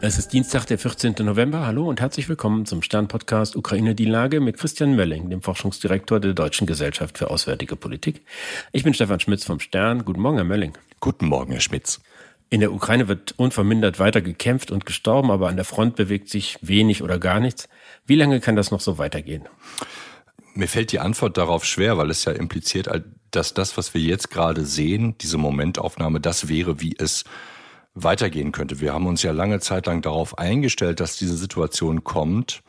Es ist Dienstag, der 14. November. Hallo und herzlich willkommen zum Stern-Podcast Ukraine die Lage mit Christian Mölling, dem Forschungsdirektor der Deutschen Gesellschaft für Auswärtige Politik. Ich bin Stefan Schmitz vom Stern. Guten Morgen, Herr Mölling. Guten Morgen, Herr Schmitz. In der Ukraine wird unvermindert weiter gekämpft und gestorben, aber an der Front bewegt sich wenig oder gar nichts. Wie lange kann das noch so weitergehen? Mir fällt die Antwort darauf schwer, weil es ja impliziert, dass das, was wir jetzt gerade sehen, diese Momentaufnahme, das wäre, wie es weitergehen könnte. Wir haben uns ja lange Zeit lang darauf eingestellt, dass diese Situation kommt,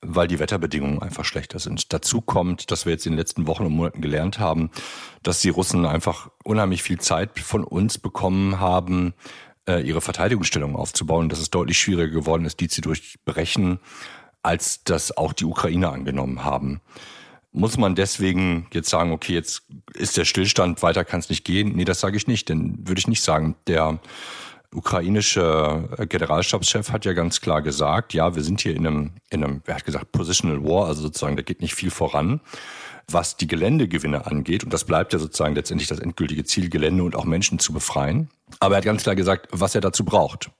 weil die Wetterbedingungen einfach schlechter sind. Dazu kommt, dass wir jetzt in den letzten Wochen und Monaten gelernt haben, dass die Russen einfach unheimlich viel Zeit von uns bekommen haben, äh, ihre Verteidigungsstellung aufzubauen, dass es deutlich schwieriger geworden ist, die zu durchbrechen, als das auch die Ukrainer angenommen haben. Muss man deswegen jetzt sagen, okay, jetzt ist der Stillstand, weiter kann es nicht gehen? Nee, das sage ich nicht, denn würde ich nicht sagen. Der ukrainische Generalstabschef hat ja ganz klar gesagt, ja, wir sind hier in einem, in einem, er hat gesagt, Positional War, also sozusagen, da geht nicht viel voran, was die Geländegewinne angeht. Und das bleibt ja sozusagen letztendlich das endgültige Ziel, Gelände und auch Menschen zu befreien. Aber er hat ganz klar gesagt, was er dazu braucht.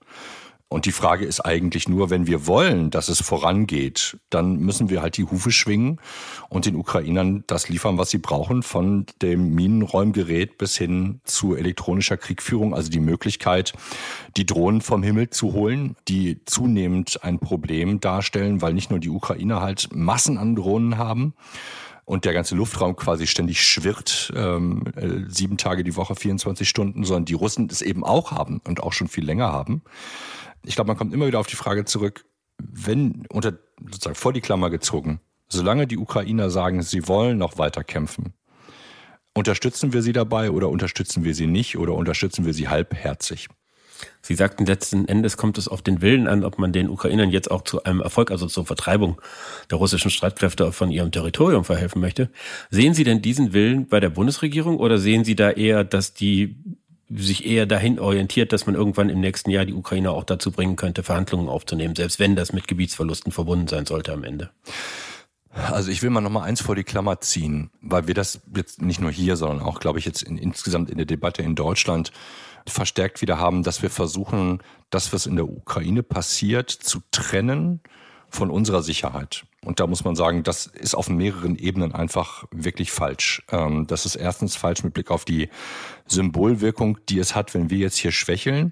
Und die Frage ist eigentlich nur, wenn wir wollen, dass es vorangeht, dann müssen wir halt die Hufe schwingen und den Ukrainern das liefern, was sie brauchen, von dem Minenräumgerät bis hin zu elektronischer Kriegführung, also die Möglichkeit, die Drohnen vom Himmel zu holen, die zunehmend ein Problem darstellen, weil nicht nur die Ukrainer halt Massen an Drohnen haben, und der ganze Luftraum quasi ständig schwirrt, ähm, äh, sieben Tage die Woche, 24 Stunden, sondern die Russen es eben auch haben und auch schon viel länger haben ich glaube, man kommt immer wieder auf die Frage zurück, wenn unter sozusagen vor die Klammer gezogen, solange die Ukrainer sagen, sie wollen noch weiter kämpfen, unterstützen wir sie dabei oder unterstützen wir sie nicht oder unterstützen wir sie halbherzig? Sie sagten, letzten Endes kommt es auf den Willen an, ob man den Ukrainern jetzt auch zu einem Erfolg, also zur Vertreibung der russischen Streitkräfte von ihrem Territorium verhelfen möchte. Sehen Sie denn diesen Willen bei der Bundesregierung oder sehen Sie da eher, dass die sich eher dahin orientiert, dass man irgendwann im nächsten Jahr die Ukraine auch dazu bringen könnte, Verhandlungen aufzunehmen, selbst wenn das mit Gebietsverlusten verbunden sein sollte am Ende. Also ich will mal noch mal eins vor die Klammer ziehen, weil wir das jetzt nicht nur hier, sondern auch, glaube ich, jetzt in, insgesamt in der Debatte in Deutschland verstärkt wieder haben, dass wir versuchen, das, was in der Ukraine passiert, zu trennen von unserer Sicherheit. Und da muss man sagen, das ist auf mehreren Ebenen einfach wirklich falsch. Ähm, das ist erstens falsch mit Blick auf die Symbolwirkung, die es hat, wenn wir jetzt hier schwächeln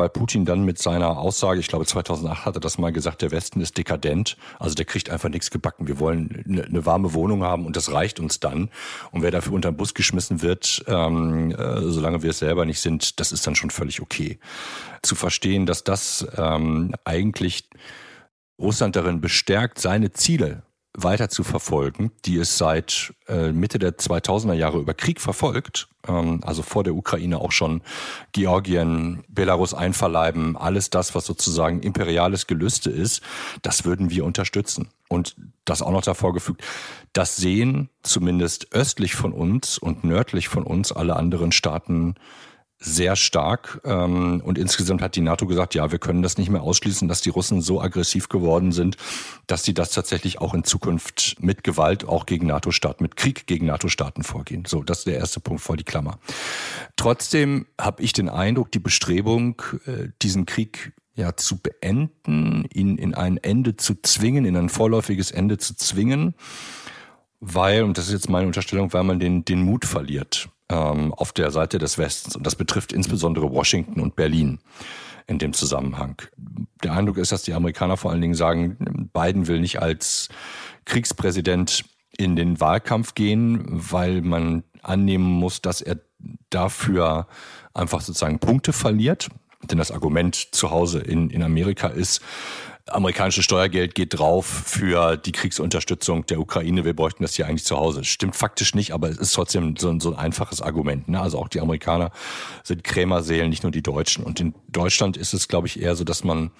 weil Putin dann mit seiner Aussage, ich glaube 2008 hatte das mal gesagt, der Westen ist dekadent, also der kriegt einfach nichts gebacken. Wir wollen eine, eine warme Wohnung haben und das reicht uns dann. Und wer dafür unter den Bus geschmissen wird, ähm, äh, solange wir es selber nicht sind, das ist dann schon völlig okay. Zu verstehen, dass das ähm, eigentlich Russland darin bestärkt, seine Ziele weiter zu verfolgen, die es seit äh, Mitte der 2000er Jahre über Krieg verfolgt, ähm, also vor der Ukraine auch schon Georgien, Belarus einverleiben, alles das, was sozusagen imperiales Gelüste ist, das würden wir unterstützen. Und das auch noch davor gefügt, das sehen zumindest östlich von uns und nördlich von uns alle anderen Staaten sehr stark. Ähm, und insgesamt hat die NATO gesagt, ja, wir können das nicht mehr ausschließen, dass die Russen so aggressiv geworden sind, dass sie das tatsächlich auch in Zukunft mit Gewalt auch gegen NATO-Staaten, mit Krieg gegen NATO-Staaten vorgehen. So, das ist der erste Punkt vor die Klammer. Trotzdem habe ich den Eindruck, die Bestrebung, äh, diesen Krieg ja zu beenden, ihn in ein Ende zu zwingen, in ein vorläufiges Ende zu zwingen, weil, und das ist jetzt meine Unterstellung, weil man den, den Mut verliert ähm, auf der Seite des Westens. Und das betrifft insbesondere Washington und Berlin in dem Zusammenhang. Der Eindruck ist, dass die Amerikaner vor allen Dingen sagen, Biden will nicht als Kriegspräsident in den Wahlkampf gehen, weil man annehmen muss, dass er dafür einfach sozusagen Punkte verliert. Denn das Argument zu Hause in, in Amerika ist, amerikanische Steuergeld geht drauf für die Kriegsunterstützung der Ukraine. Wir bräuchten das hier eigentlich zu Hause. Stimmt faktisch nicht, aber es ist trotzdem so ein, so ein einfaches Argument. Ne? Also auch die Amerikaner sind Krämerseelen, nicht nur die Deutschen. Und in Deutschland ist es, glaube ich, eher so, dass man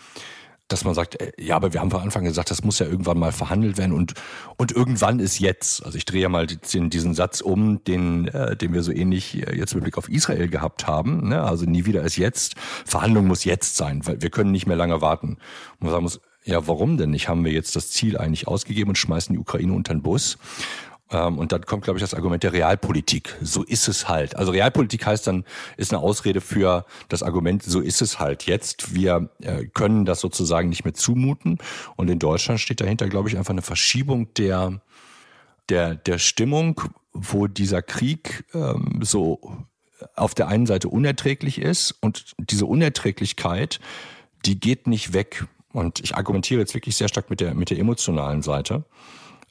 dass man sagt, äh, ja, aber wir haben von Anfang gesagt, das muss ja irgendwann mal verhandelt werden und und irgendwann ist jetzt. Also ich drehe mal den, diesen Satz um, den äh, den wir so ähnlich äh, jetzt mit Blick auf Israel gehabt haben. Ne? Also nie wieder ist jetzt. Verhandlung muss jetzt sein, weil wir können nicht mehr lange warten. Und man sagen muss, ja, warum denn nicht? Haben wir jetzt das Ziel eigentlich ausgegeben und schmeißen die Ukraine unter den Bus? Ähm, und dann kommt, glaube ich, das Argument der Realpolitik. So ist es halt. Also Realpolitik heißt dann, ist eine Ausrede für das Argument, so ist es halt jetzt. Wir äh, können das sozusagen nicht mehr zumuten. Und in Deutschland steht dahinter, glaube ich, einfach eine Verschiebung der, der, der Stimmung, wo dieser Krieg ähm, so auf der einen Seite unerträglich ist und diese Unerträglichkeit, die geht nicht weg. Und ich argumentiere jetzt wirklich sehr stark mit der, mit der emotionalen Seite.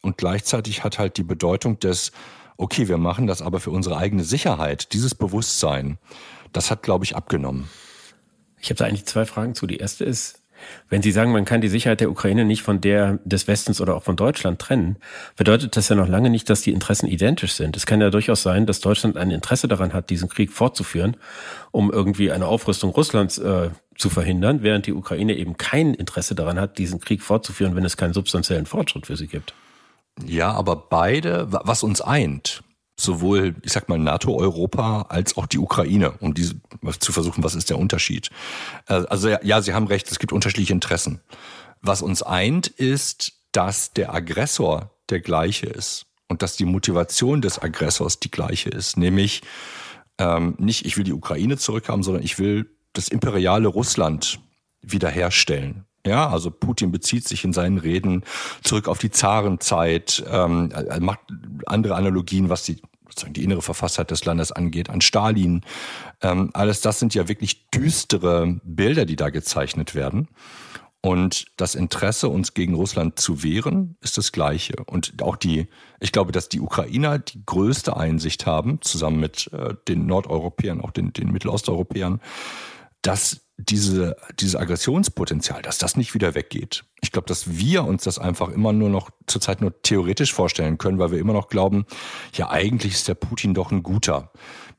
Und gleichzeitig hat halt die Bedeutung des, okay, wir machen das aber für unsere eigene Sicherheit, dieses Bewusstsein, das hat, glaube ich, abgenommen. Ich habe da eigentlich zwei Fragen zu. Die erste ist, wenn Sie sagen, man kann die Sicherheit der Ukraine nicht von der des Westens oder auch von Deutschland trennen, bedeutet das ja noch lange nicht, dass die Interessen identisch sind. Es kann ja durchaus sein, dass Deutschland ein Interesse daran hat, diesen Krieg fortzuführen, um irgendwie eine Aufrüstung Russlands äh, zu verhindern, während die Ukraine eben kein Interesse daran hat, diesen Krieg fortzuführen, wenn es keinen substanziellen Fortschritt für sie gibt. Ja, aber beide, was uns eint, sowohl, ich sag mal, NATO-Europa als auch die Ukraine, um diese zu versuchen, was ist der Unterschied. Äh, also ja, Sie haben recht, es gibt unterschiedliche Interessen. Was uns eint, ist, dass der Aggressor der gleiche ist und dass die Motivation des Aggressors die gleiche ist, nämlich ähm, nicht, ich will die Ukraine zurückhaben, sondern ich will das imperiale Russland wiederherstellen. Ja, also Putin bezieht sich in seinen Reden zurück auf die Zarenzeit, ähm, macht andere Analogien, was die sozusagen die innere Verfasstheit des Landes angeht, an Stalin. Ähm, alles das sind ja wirklich düstere Bilder, die da gezeichnet werden. Und das Interesse, uns gegen Russland zu wehren, ist das gleiche. Und auch die, ich glaube, dass die Ukrainer die größte Einsicht haben, zusammen mit äh, den Nordeuropäern, auch den, den Mittelosteuropäern, dass diese, dieses Aggressionspotenzial, dass das nicht wieder weggeht. Ich glaube, dass wir uns das einfach immer nur noch zurzeit nur theoretisch vorstellen können, weil wir immer noch glauben, ja, eigentlich ist der Putin doch ein guter.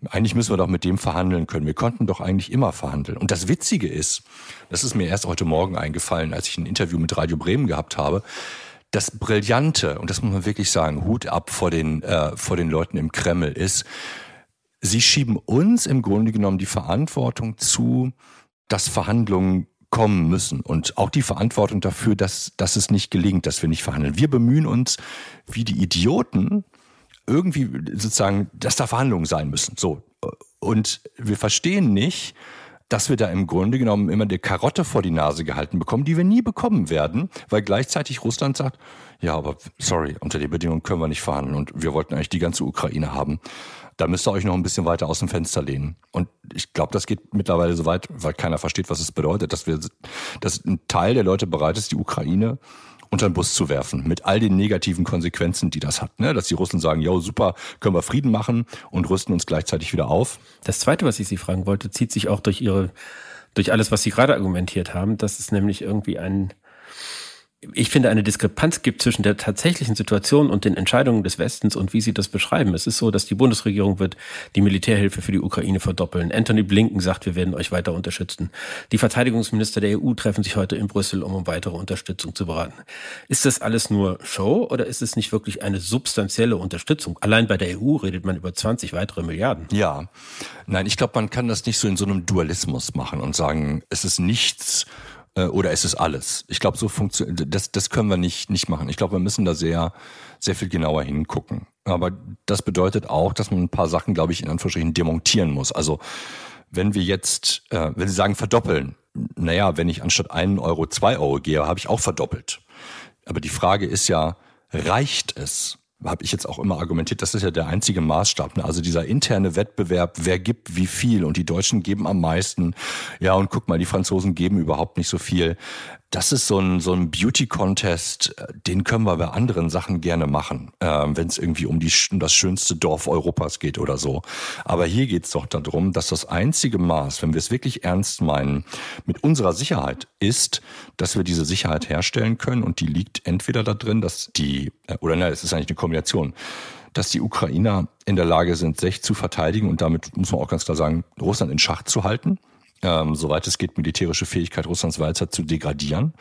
Eigentlich müssen wir doch mit dem verhandeln können. Wir konnten doch eigentlich immer verhandeln. Und das Witzige ist, das ist mir erst heute Morgen eingefallen, als ich ein Interview mit Radio Bremen gehabt habe, das Brillante, und das muss man wirklich sagen, Hut ab vor den, äh, vor den Leuten im Kreml ist, sie schieben uns im Grunde genommen die Verantwortung zu, dass Verhandlungen kommen müssen und auch die Verantwortung dafür, dass, dass es nicht gelingt, dass wir nicht verhandeln. Wir bemühen uns wie die Idioten irgendwie sozusagen, dass da Verhandlungen sein müssen. So. Und wir verstehen nicht, dass wir da im Grunde genommen immer eine Karotte vor die Nase gehalten bekommen, die wir nie bekommen werden, weil gleichzeitig Russland sagt, ja, aber sorry, unter den Bedingungen können wir nicht verhandeln und wir wollten eigentlich die ganze Ukraine haben da müsst ihr euch noch ein bisschen weiter aus dem Fenster lehnen. Und ich glaube, das geht mittlerweile so weit, weil keiner versteht, was es bedeutet, dass wir, dass ein Teil der Leute bereit ist, die Ukraine unter den Bus zu werfen, mit all den negativen Konsequenzen, die das hat. Ne? Dass die Russen sagen, jo, super, können wir Frieden machen und rüsten uns gleichzeitig wieder auf. Das Zweite, was ich Sie fragen wollte, zieht sich auch durch Ihre, durch alles, was Sie gerade argumentiert haben, dass es nämlich irgendwie ein ich finde, eine Diskrepanz gibt zwischen der tatsächlichen Situation und den Entscheidungen des Westens und wie sie das beschreiben. Es ist so, dass die Bundesregierung wird die Militärhilfe für die Ukraine verdoppeln. Anthony Blinken sagt, wir werden euch weiter unterstützen. Die Verteidigungsminister der EU treffen sich heute in Brüssel, um um weitere Unterstützung zu beraten. Ist das alles nur Show oder ist es nicht wirklich eine substanzielle Unterstützung? Allein bei der EU redet man über 20 weitere Milliarden. Ja, nein, ich glaube, man kann das nicht so in so einem Dualismus machen und sagen, es ist nichts äh, oder ist es alles? Ich glaube, so funktioniert das, das können wir nicht, nicht machen. Ich glaube, wir müssen da sehr, sehr viel genauer hingucken. Aber das bedeutet auch, dass man ein paar Sachen, glaube ich, in Anführungsstrichen demontieren muss. Also wenn wir jetzt, äh, wenn Sie sagen verdoppeln, naja, wenn ich anstatt einen Euro zwei Euro gehe, habe ich auch verdoppelt. Aber die Frage ist ja, reicht es? Habe ich jetzt auch immer argumentiert, das ist ja der einzige Maßstab. Ne? Also dieser interne Wettbewerb, wer gibt wie viel und die Deutschen geben am meisten. Ja, und guck mal, die Franzosen geben überhaupt nicht so viel das ist so ein, so ein Beauty-Contest, äh, den können wir bei anderen Sachen gerne machen, äh, wenn es irgendwie um, die, um das schönste Dorf Europas geht oder so. Aber hier geht es doch darum, dass das einzige Maß, wenn wir es wirklich ernst meinen, mit unserer Sicherheit ist, dass wir diese Sicherheit herstellen können und die liegt entweder da drin, dass die, äh, oder nein, es ist eigentlich eine Kombination, dass die Ukrainer in der Lage sind, sich zu verteidigen und damit muss man auch ganz klar sagen, Russland in Schach zu halten ähm, soweit es geht, militärische Fähigkeit Russlands weiter zu degradieren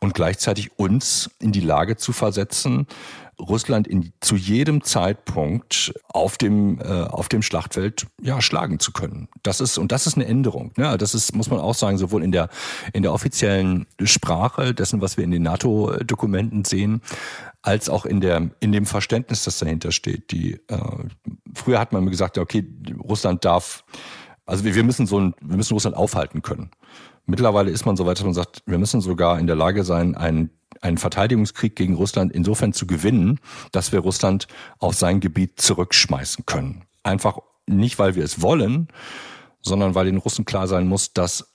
und gleichzeitig uns in die Lage zu versetzen, Russland in, zu jedem Zeitpunkt auf dem, äh, auf dem Schlachtfeld ja, schlagen zu können. Das ist, und das ist eine Änderung. Ne? Das ist, muss man auch sagen, sowohl in der, in der offiziellen Sprache dessen, was wir in den NATO-Dokumenten sehen, als auch in der, in dem Verständnis, das dahinter steht. Die, äh, früher hat man gesagt, okay, Russland darf, also wir, wir müssen so ein, wir müssen Russland aufhalten können. Mittlerweile ist man so weit, dass man sagt, wir müssen sogar in der Lage sein, einen, einen Verteidigungskrieg gegen Russland insofern zu gewinnen, dass wir Russland auf sein Gebiet zurückschmeißen können. Einfach nicht, weil wir es wollen, sondern weil den Russen klar sein muss, dass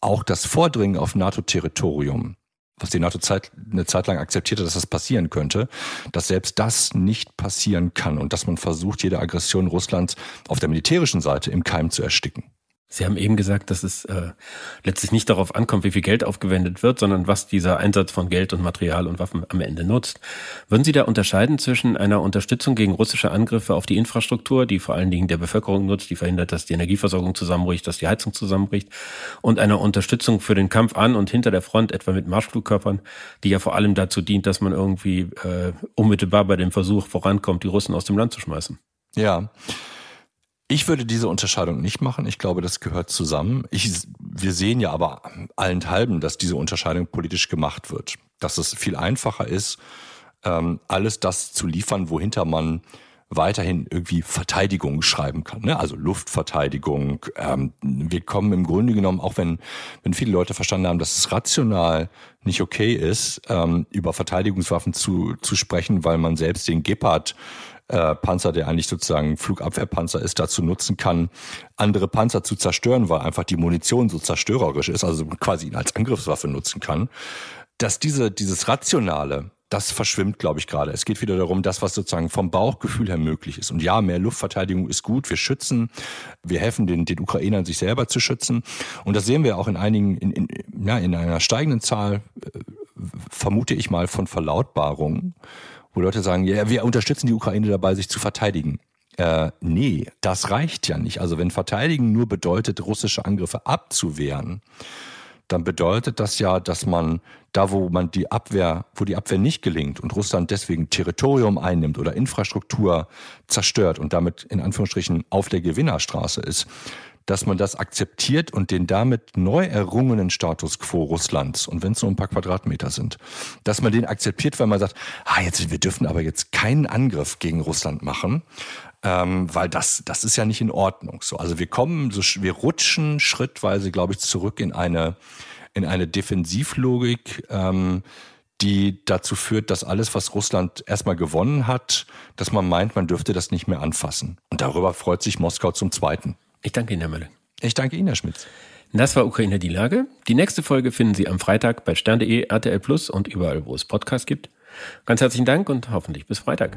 auch das Vordringen auf NATO-Territorium, was die NATO Zeit, eine Zeit lang akzeptierte, dass das passieren könnte, dass selbst das nicht passieren kann und dass man versucht, jede Aggression Russlands auf der militärischen Seite im Keim zu ersticken. Sie haben eben gesagt, dass es äh, letztlich nicht darauf ankommt, wie viel Geld aufgewendet wird, sondern was dieser Einsatz von Geld und Material und Waffen am Ende nutzt. Würden Sie da unterscheiden zwischen einer Unterstützung gegen russische Angriffe auf die Infrastruktur, die vor allen Dingen der Bevölkerung nutzt, die verhindert, dass die Energieversorgung zusammenbricht, dass die Heizung zusammenbricht, und einer Unterstützung für den Kampf an und hinter der Front, etwa mit Marschflugkörpern, die ja vor allem dazu dient, dass man irgendwie äh, unmittelbar bei dem Versuch vorankommt, die Russen aus dem Land zu schmeißen? Ja. Ich würde diese Unterscheidung nicht machen. Ich glaube, das gehört zusammen. Ich, wir sehen ja aber allenthalben, dass diese Unterscheidung politisch gemacht wird. Dass es viel einfacher ist, ähm, alles das zu liefern, wohinter man weiterhin irgendwie Verteidigung schreiben kann. Ne? Also Luftverteidigung. Ähm, wir kommen im Grunde genommen, auch wenn, wenn viele Leute verstanden haben, dass es rational nicht okay ist, ähm, über Verteidigungswaffen zu, zu sprechen, weil man selbst den Gepard äh, Panzer, der eigentlich sozusagen Flugabwehrpanzer ist, dazu nutzen kann, andere Panzer zu zerstören, weil einfach die Munition so zerstörerisch ist, also quasi ihn als Angriffswaffe nutzen kann. Dass diese, dieses Rationale, das verschwimmt, glaube ich, gerade. Es geht wieder darum, das, was sozusagen vom Bauchgefühl her möglich ist. Und ja, mehr Luftverteidigung ist gut. Wir schützen, wir helfen den, den Ukrainern, sich selber zu schützen. Und das sehen wir auch in einigen, in, in, ja, in einer steigenden Zahl, äh, vermute ich mal, von Verlautbarungen wo Leute sagen, ja, wir unterstützen die Ukraine dabei, sich zu verteidigen. Äh, nee, das reicht ja nicht. Also wenn Verteidigen nur bedeutet, russische Angriffe abzuwehren, dann bedeutet das ja, dass man da, wo man die Abwehr, wo die Abwehr nicht gelingt und Russland deswegen Territorium einnimmt oder Infrastruktur zerstört und damit in Anführungsstrichen auf der Gewinnerstraße ist, dass man das akzeptiert und den damit neu errungenen Status quo Russlands, und wenn es nur ein paar Quadratmeter sind, dass man den akzeptiert, weil man sagt, ah, jetzt, wir dürfen aber jetzt keinen Angriff gegen Russland machen, ähm, weil das, das ist ja nicht in Ordnung. So, also wir kommen, so, wir rutschen schrittweise, glaube ich, zurück in eine, in eine Defensivlogik, ähm, die dazu führt, dass alles, was Russland erstmal gewonnen hat, dass man meint, man dürfte das nicht mehr anfassen. Und darüber freut sich Moskau zum Zweiten. Ich danke Ihnen, Herr Mölle. Ich danke Ihnen, Herr Schmitz. Das war Ukraine die Lage. Die nächste Folge finden Sie am Freitag bei stern.de, RTL Plus und überall, wo es Podcasts gibt. Ganz herzlichen Dank und hoffentlich bis Freitag.